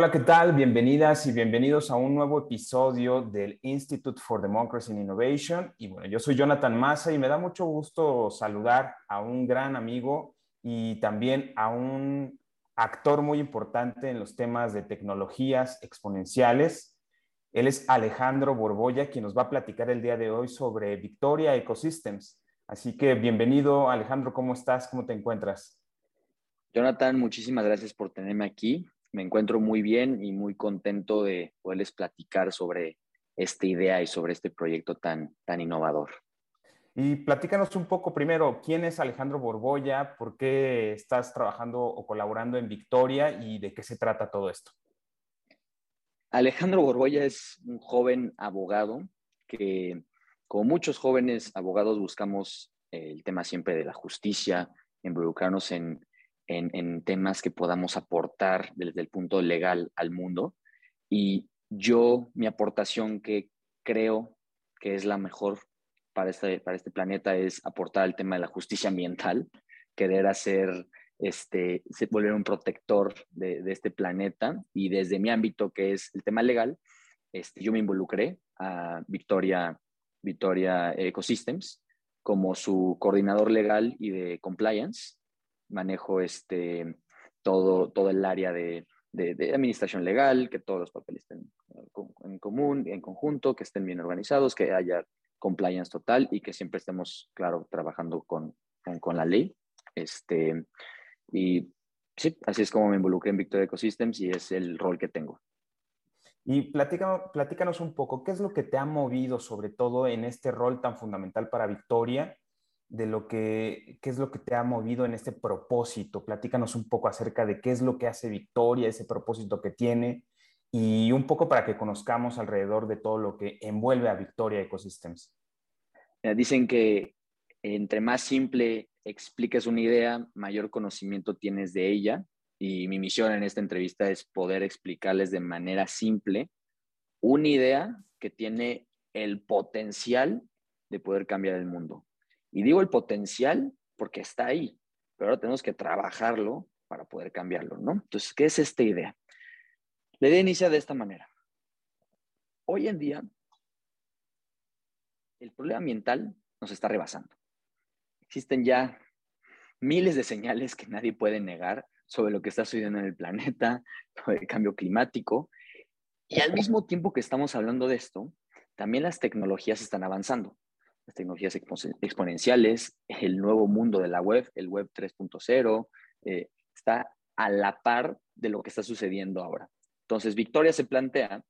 Hola, ¿qué tal? Bienvenidas y bienvenidos a un nuevo episodio del Institute for Democracy and Innovation. Y bueno, yo soy Jonathan Massa y me da mucho gusto saludar a un gran amigo y también a un actor muy importante en los temas de tecnologías exponenciales. Él es Alejandro Borbolla, quien nos va a platicar el día de hoy sobre Victoria Ecosystems. Así que bienvenido, Alejandro, ¿cómo estás? ¿Cómo te encuentras? Jonathan, muchísimas gracias por tenerme aquí me encuentro muy bien y muy contento de poderles platicar sobre esta idea y sobre este proyecto tan, tan innovador. Y platícanos un poco primero, ¿quién es Alejandro Borbolla? ¿Por qué estás trabajando o colaborando en Victoria y de qué se trata todo esto? Alejandro Borbolla es un joven abogado que, como muchos jóvenes abogados, buscamos el tema siempre de la justicia, involucrarnos en en, temas que podamos aportar desde el punto legal al mundo. Y yo, mi aportación que creo que es la mejor para este, para este planeta es aportar al tema de la justicia ambiental, querer hacer, este, volver un protector de, este planeta. Y desde mi ámbito, que es el tema legal, este, yo me involucré a Victoria, Victoria Ecosystems como su coordinador legal y de compliance manejo este, todo, todo el área de, de, administración legal, que todos los papeles estén en común, en conjunto, que estén bien organizados, que haya compliance total y que siempre estemos, claro, trabajando con, con, la ley. Este, y sí, así es como me involucré en Victoria Ecosystems y es el rol que tengo. Y platícanos, platícanos un poco, ¿qué es lo que te ha movido sobre todo en este rol tan fundamental para Victoria de lo que, qué es lo que te ha movido en este propósito. Platícanos un poco acerca de qué es lo que hace Victoria, ese propósito que tiene, y un poco para que conozcamos alrededor de todo lo que envuelve a Victoria Ecosystems. Dicen que entre más simple expliques una idea, mayor conocimiento tienes de ella. Y mi misión en esta entrevista es poder explicarles de manera simple una idea que tiene el potencial de poder cambiar el mundo. Y digo el potencial porque está ahí, pero ahora tenemos que trabajarlo para poder cambiarlo, ¿no? Entonces, ¿qué es esta idea? La idea inicia de esta manera. Hoy en día, el problema ambiental nos está rebasando. Existen ya miles de señales que nadie puede negar sobre lo que está sucediendo en el planeta, sobre el cambio climático. Y al mismo tiempo que estamos hablando de esto, también las tecnologías están avanzando las tecnologías exponenciales, el nuevo mundo de la web, el web 3.0, eh, está a la par de lo que está sucediendo ahora. Entonces, Victoria se plantea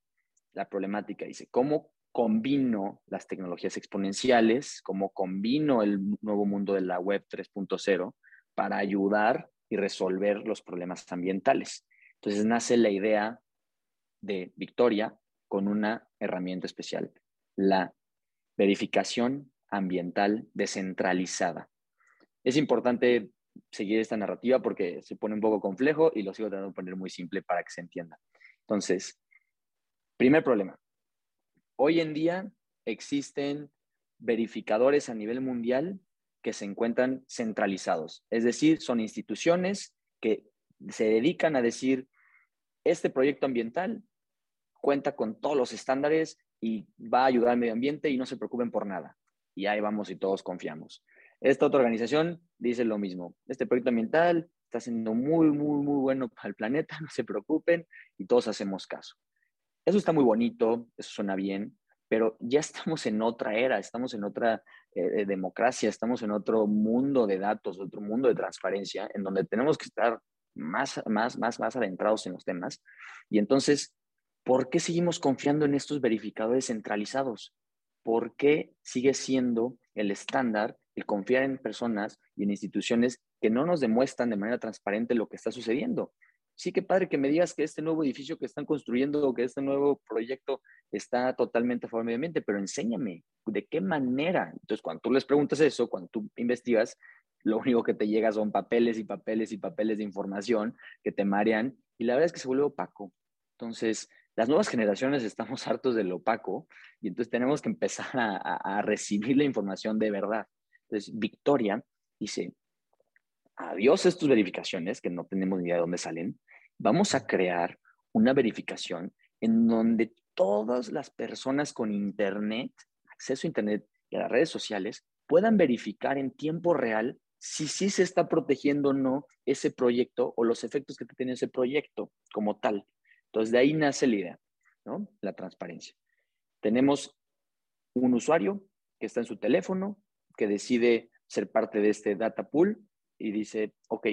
la problemática, dice, ¿cómo combino las tecnologías exponenciales, cómo combino el nuevo mundo de la web 3.0 para ayudar y resolver los problemas ambientales? Entonces nace la idea de Victoria con una herramienta especial, la verificación ambiental descentralizada. Es importante seguir esta narrativa porque se pone un poco complejo y lo sigo tratando de poner muy simple para que se entienda. Entonces, primer problema. Hoy en día existen verificadores a nivel mundial que se encuentran centralizados, es decir, son instituciones que se dedican a decir, este proyecto ambiental cuenta con todos los estándares y va a ayudar al medio ambiente y no se preocupen por nada. Y ahí vamos y todos confiamos. Esta otra organización dice lo mismo. Este proyecto ambiental está siendo muy, muy, muy bueno para el planeta, no se preocupen y todos hacemos caso. Eso está muy bonito, eso suena bien, pero ya estamos en otra era, estamos en otra eh, democracia, estamos en otro mundo de datos, otro mundo de transparencia, en donde tenemos que estar más, más, más, más adentrados en los temas. Y entonces ¿por qué seguimos confiando en estos verificadores centralizados? ¿Por qué sigue siendo el estándar el confiar en personas y en instituciones que no nos demuestran de manera transparente lo que está sucediendo? Sí, qué padre que me digas que este nuevo edificio que están construyendo o que este nuevo proyecto está totalmente a favor del medio ambiente, pero enséñame de qué manera. Entonces, cuando tú les preguntas eso, cuando tú investigas, lo único que te llega son papeles y papeles y papeles de información que te marean y la verdad es que se vuelve opaco. Entonces, las nuevas generaciones estamos hartos del opaco y entonces tenemos que empezar a, recibir la información de verdad. Entonces, Victoria dice, adiós estas verificaciones que no tenemos ni idea de dónde salen, vamos a crear una verificación en donde todas las personas con Internet, acceso a Internet y a las redes sociales, puedan verificar en tiempo real si sí se está protegiendo o no ese proyecto o los efectos que tiene ese proyecto como tal. Entonces, de ahí nace la idea, ¿no? La transparencia. Tenemos un usuario que está en su teléfono, que decide ser parte de este data pool y dice, ok,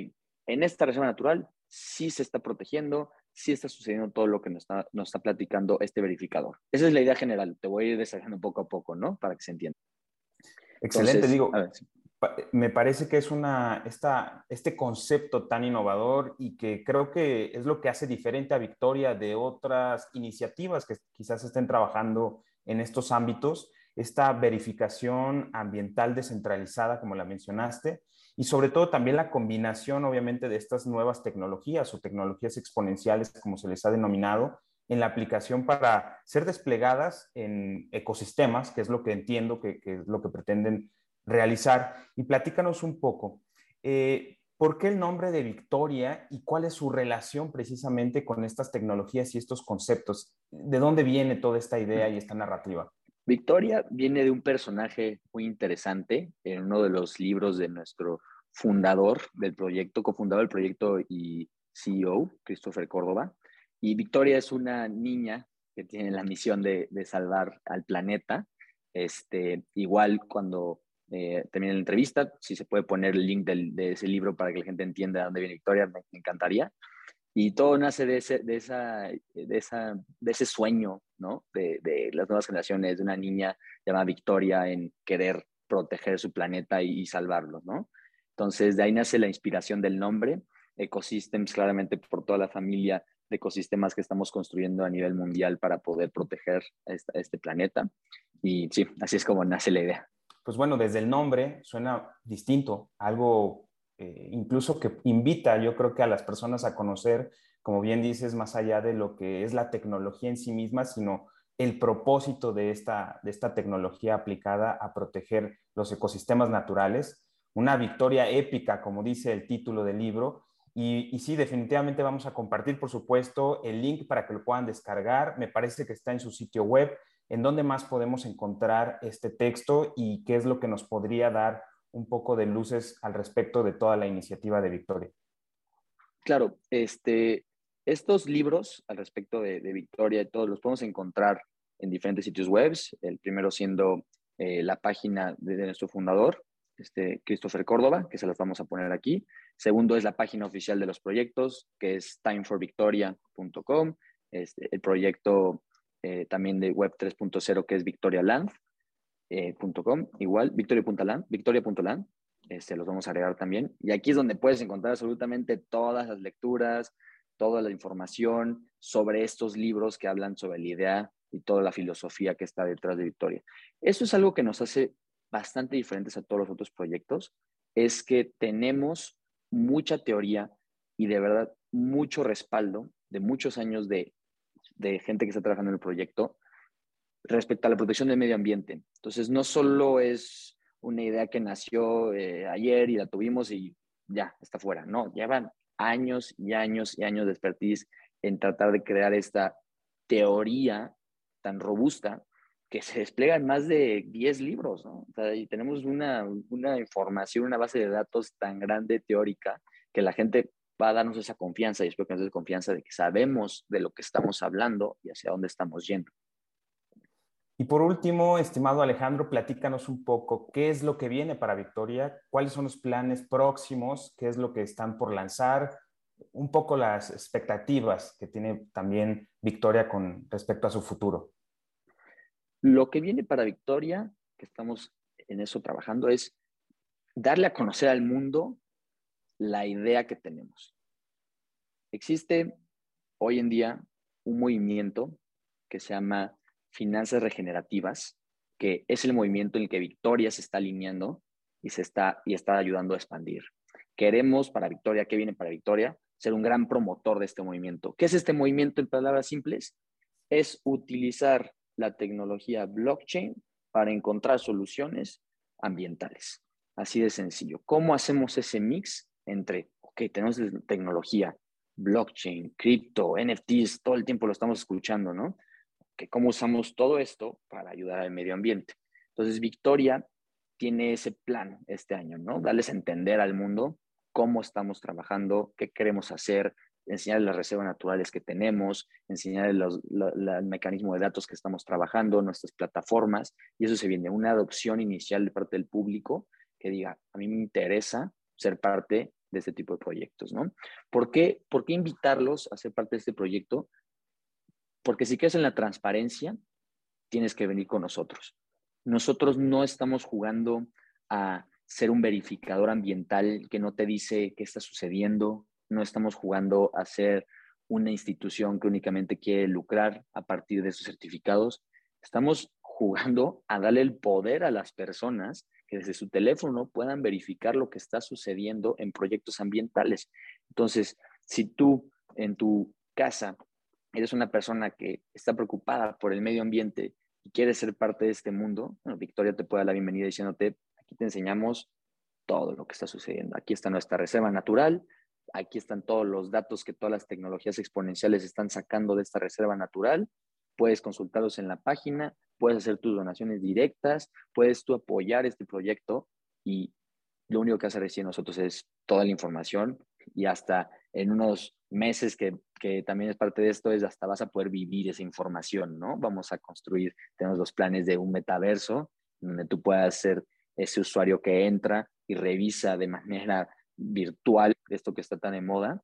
en esta reserva natural sí se está protegiendo, sí está sucediendo todo lo que nos está, nos está platicando este verificador. Esa es la idea general. Te voy a ir desarrollando poco a poco, ¿no? Para que se entienda. Excelente, digo. Me parece que es una, esta, este concepto tan innovador y que creo que es lo que hace diferente a Victoria de otras iniciativas que quizás estén trabajando en estos ámbitos, esta verificación ambiental descentralizada, como la mencionaste, y sobre todo también la combinación, obviamente, de estas nuevas tecnologías o tecnologías exponenciales, como se les ha denominado, en la aplicación para ser desplegadas en ecosistemas, que es lo que entiendo que, es lo que pretenden realizar. Y platícanos un poco, eh, ¿por qué el nombre de Victoria y cuál es su relación precisamente con estas tecnologías y estos conceptos? ¿De dónde viene toda esta idea y esta narrativa? Victoria viene de un personaje muy interesante en uno de los libros de nuestro fundador del proyecto, cofundador del proyecto y CEO, Christopher Córdoba. Y Victoria es una niña que tiene la misión de, salvar al planeta. Este, igual cuando eh, termine la entrevista, si se puede poner el link de ese libro para que la gente entienda de dónde viene Victoria, me encantaría. Y todo nace de ese, de esa, de esa, de ese sueño, ¿no? De, de, las nuevas generaciones, de una niña llamada Victoria en querer proteger su planeta y, salvarlo, ¿no? Entonces, de ahí nace la inspiración del nombre, Ecosystems, claramente por toda la familia de ecosistemas que estamos construyendo a nivel mundial para poder proteger este planeta. Y sí, así es como nace la idea. Pues bueno, desde el nombre suena distinto, algo eh, incluso que invita, yo creo que a las personas a conocer, como bien dices, más allá de lo que es la tecnología en sí misma, sino el propósito de esta, de esta tecnología aplicada a proteger los ecosistemas naturales. Una victoria épica, como dice el título del libro. Y, y, sí, definitivamente vamos a compartir, por supuesto, el link para que lo puedan descargar. Me parece que está en su sitio web. ¿En dónde más podemos encontrar este texto y qué es lo que nos podría dar un poco de luces al respecto de toda la iniciativa de Victoria. Claro, este, estos libros al respecto de, Victoria y todos los podemos encontrar en diferentes sitios web. El primero siendo eh, la página de, nuestro fundador, este, Christopher Córdoba, que se los vamos a poner aquí. Segundo es la página oficial de los proyectos, que es timeforvictoria.com. Este, el proyecto eh, también de Web 3.0, que es Victoria Land. Eh, igual, victoria.land, victoria.land, este, los vamos a agregar también. Y aquí es donde puedes encontrar absolutamente todas las lecturas, toda la información sobre estos libros que hablan sobre la idea y toda la filosofía que está detrás de Victoria. Eso es algo que nos hace bastante diferentes a todos los otros proyectos, es que tenemos mucha teoría y de verdad mucho respaldo de muchos años de, de gente que está trabajando en el proyecto respecto a la protección del medio ambiente. Entonces, no solo es una idea que nació eh, ayer y la tuvimos y ya, está fuera. No, llevan años y años y años de expertise en tratar de crear esta teoría tan robusta que se despliega en más de 10 libros, ¿no? y tenemos una, una información, una base de datos tan grande teórica que la gente va a darnos esa confianza y espero que nos dé confianza de que sabemos de lo que estamos hablando y hacia dónde estamos yendo. Y por último, estimado Alejandro, platícanos un poco qué es lo que viene para Victoria, cuáles son los planes próximos, qué es lo que están por lanzar, un poco las expectativas que tiene también Victoria con respecto a su futuro. Lo que viene para Victoria, que estamos en eso trabajando, es darle a conocer al mundo la idea que tenemos. Existe hoy en día un movimiento que se llama finanzas regenerativas, que es el movimiento en el que Victoria se está alineando y, se está, y está ayudando a expandir. Queremos para Victoria, ¿qué viene para Victoria? Ser un gran promotor de este movimiento. ¿Qué es este movimiento en palabras simples? Es utilizar la tecnología blockchain para encontrar soluciones ambientales. Así de sencillo. ¿Cómo hacemos ese mix entre, ok, tenemos tecnología, blockchain, cripto, NFTs, todo el tiempo lo estamos escuchando, ¿no? Que cómo usamos todo esto para ayudar al medio ambiente. Entonces, Victoria tiene ese plan este año, ¿no? Darles a entender al mundo cómo estamos trabajando, qué queremos hacer, enseñarles las reservas naturales que tenemos, enseñarles el mecanismo de datos que estamos trabajando, nuestras plataformas, y eso se viene una adopción inicial de parte del público que diga, a mí me interesa ser parte de este tipo de proyectos, ¿no? ¿Por qué, ¿Por qué invitarlos a ser parte de este proyecto? Porque si quieres en la transparencia, tienes que venir con nosotros. Nosotros no estamos jugando a ser un verificador ambiental que no te dice qué está sucediendo, no estamos jugando a ser una institución que únicamente quiere lucrar a partir de esos certificados, estamos jugando a darle el poder a las personas que desde su teléfono puedan verificar lo que está sucediendo en proyectos ambientales. Entonces, si tú en tu casa eres una persona que está preocupada por el medio ambiente y quieres ser parte de este mundo, Victoria te puede dar la bienvenida diciéndote, aquí te enseñamos todo lo que está sucediendo. Aquí está nuestra reserva natural, aquí están todos los datos que todas las tecnologías exponenciales están sacando de esta reserva natural. Puedes consultarlos en la página, puedes hacer tus donaciones directas, puedes tú apoyar este proyecto y lo único que hace recién nosotros es toda la información y hasta en unos meses que, que, también es parte de esto es hasta vas a poder vivir esa información, ¿no? Vamos a construir, tenemos los planes de un metaverso donde tú puedas ser ese usuario que entra y revisa de manera virtual esto que está tan de moda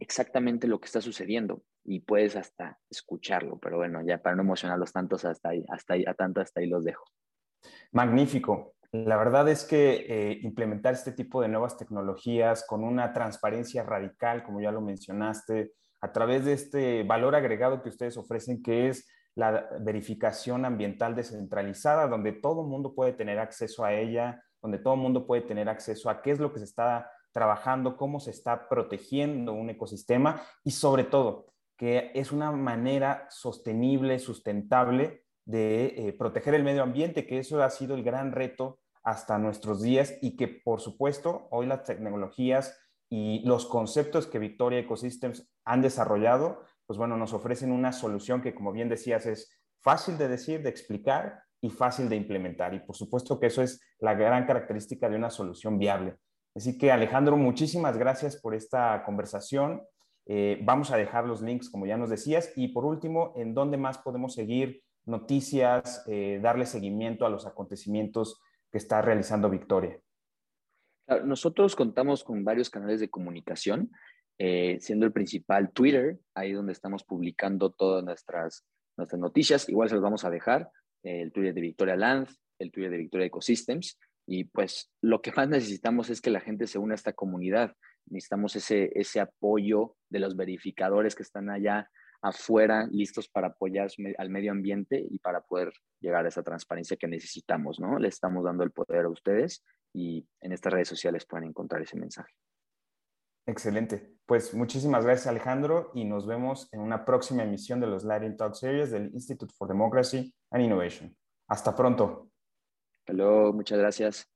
exactamente lo que está sucediendo y puedes hasta escucharlo, pero bueno, ya para no emocionarlos tantos hasta ahí, hasta ahí, a tanto hasta ahí los dejo. Magnífico. La verdad es que eh, implementar este tipo de nuevas tecnologías con una transparencia radical, como ya lo mencionaste, a través de este valor agregado que ustedes ofrecen, que es la verificación ambiental descentralizada, donde todo el mundo puede tener acceso a ella, donde todo el mundo puede tener acceso a qué es lo que se está trabajando, cómo se está protegiendo un ecosistema y sobre todo que es una manera sostenible, sustentable de eh, proteger el medio ambiente, que eso ha sido el gran reto hasta nuestros días y que por supuesto hoy las tecnologías y los conceptos que Victoria Ecosystems han desarrollado, pues bueno, nos ofrecen una solución que como bien decías es fácil de decir, de explicar y fácil de implementar. Y por supuesto que eso es la gran característica de una solución viable. Así que Alejandro, muchísimas gracias por esta conversación. Eh, vamos a dejar los links, como ya nos decías. Y por último, ¿en dónde más podemos seguir noticias, eh, darle seguimiento a los acontecimientos que está realizando Victoria? Nosotros contamos con varios canales de comunicación, eh, siendo el principal Twitter, ahí donde estamos publicando todas nuestras, nuestras noticias. Igual se los vamos a dejar, el Twitter de Victoria Land, el Twitter de Victoria Ecosystems. Y pues lo que más necesitamos es que la gente se una a esta comunidad. Necesitamos ese, ese apoyo de los verificadores que están allá afuera, listos para apoyar al medio ambiente y para poder llegar a esa transparencia que necesitamos, ¿no? Le estamos dando el poder a ustedes y en estas redes sociales pueden encontrar ese mensaje. Excelente. Pues muchísimas gracias Alejandro y nos vemos en una próxima emisión de los Lighting Talk Series del Institute for Democracy and Innovation. Hasta pronto. Hasta luego, muchas gracias.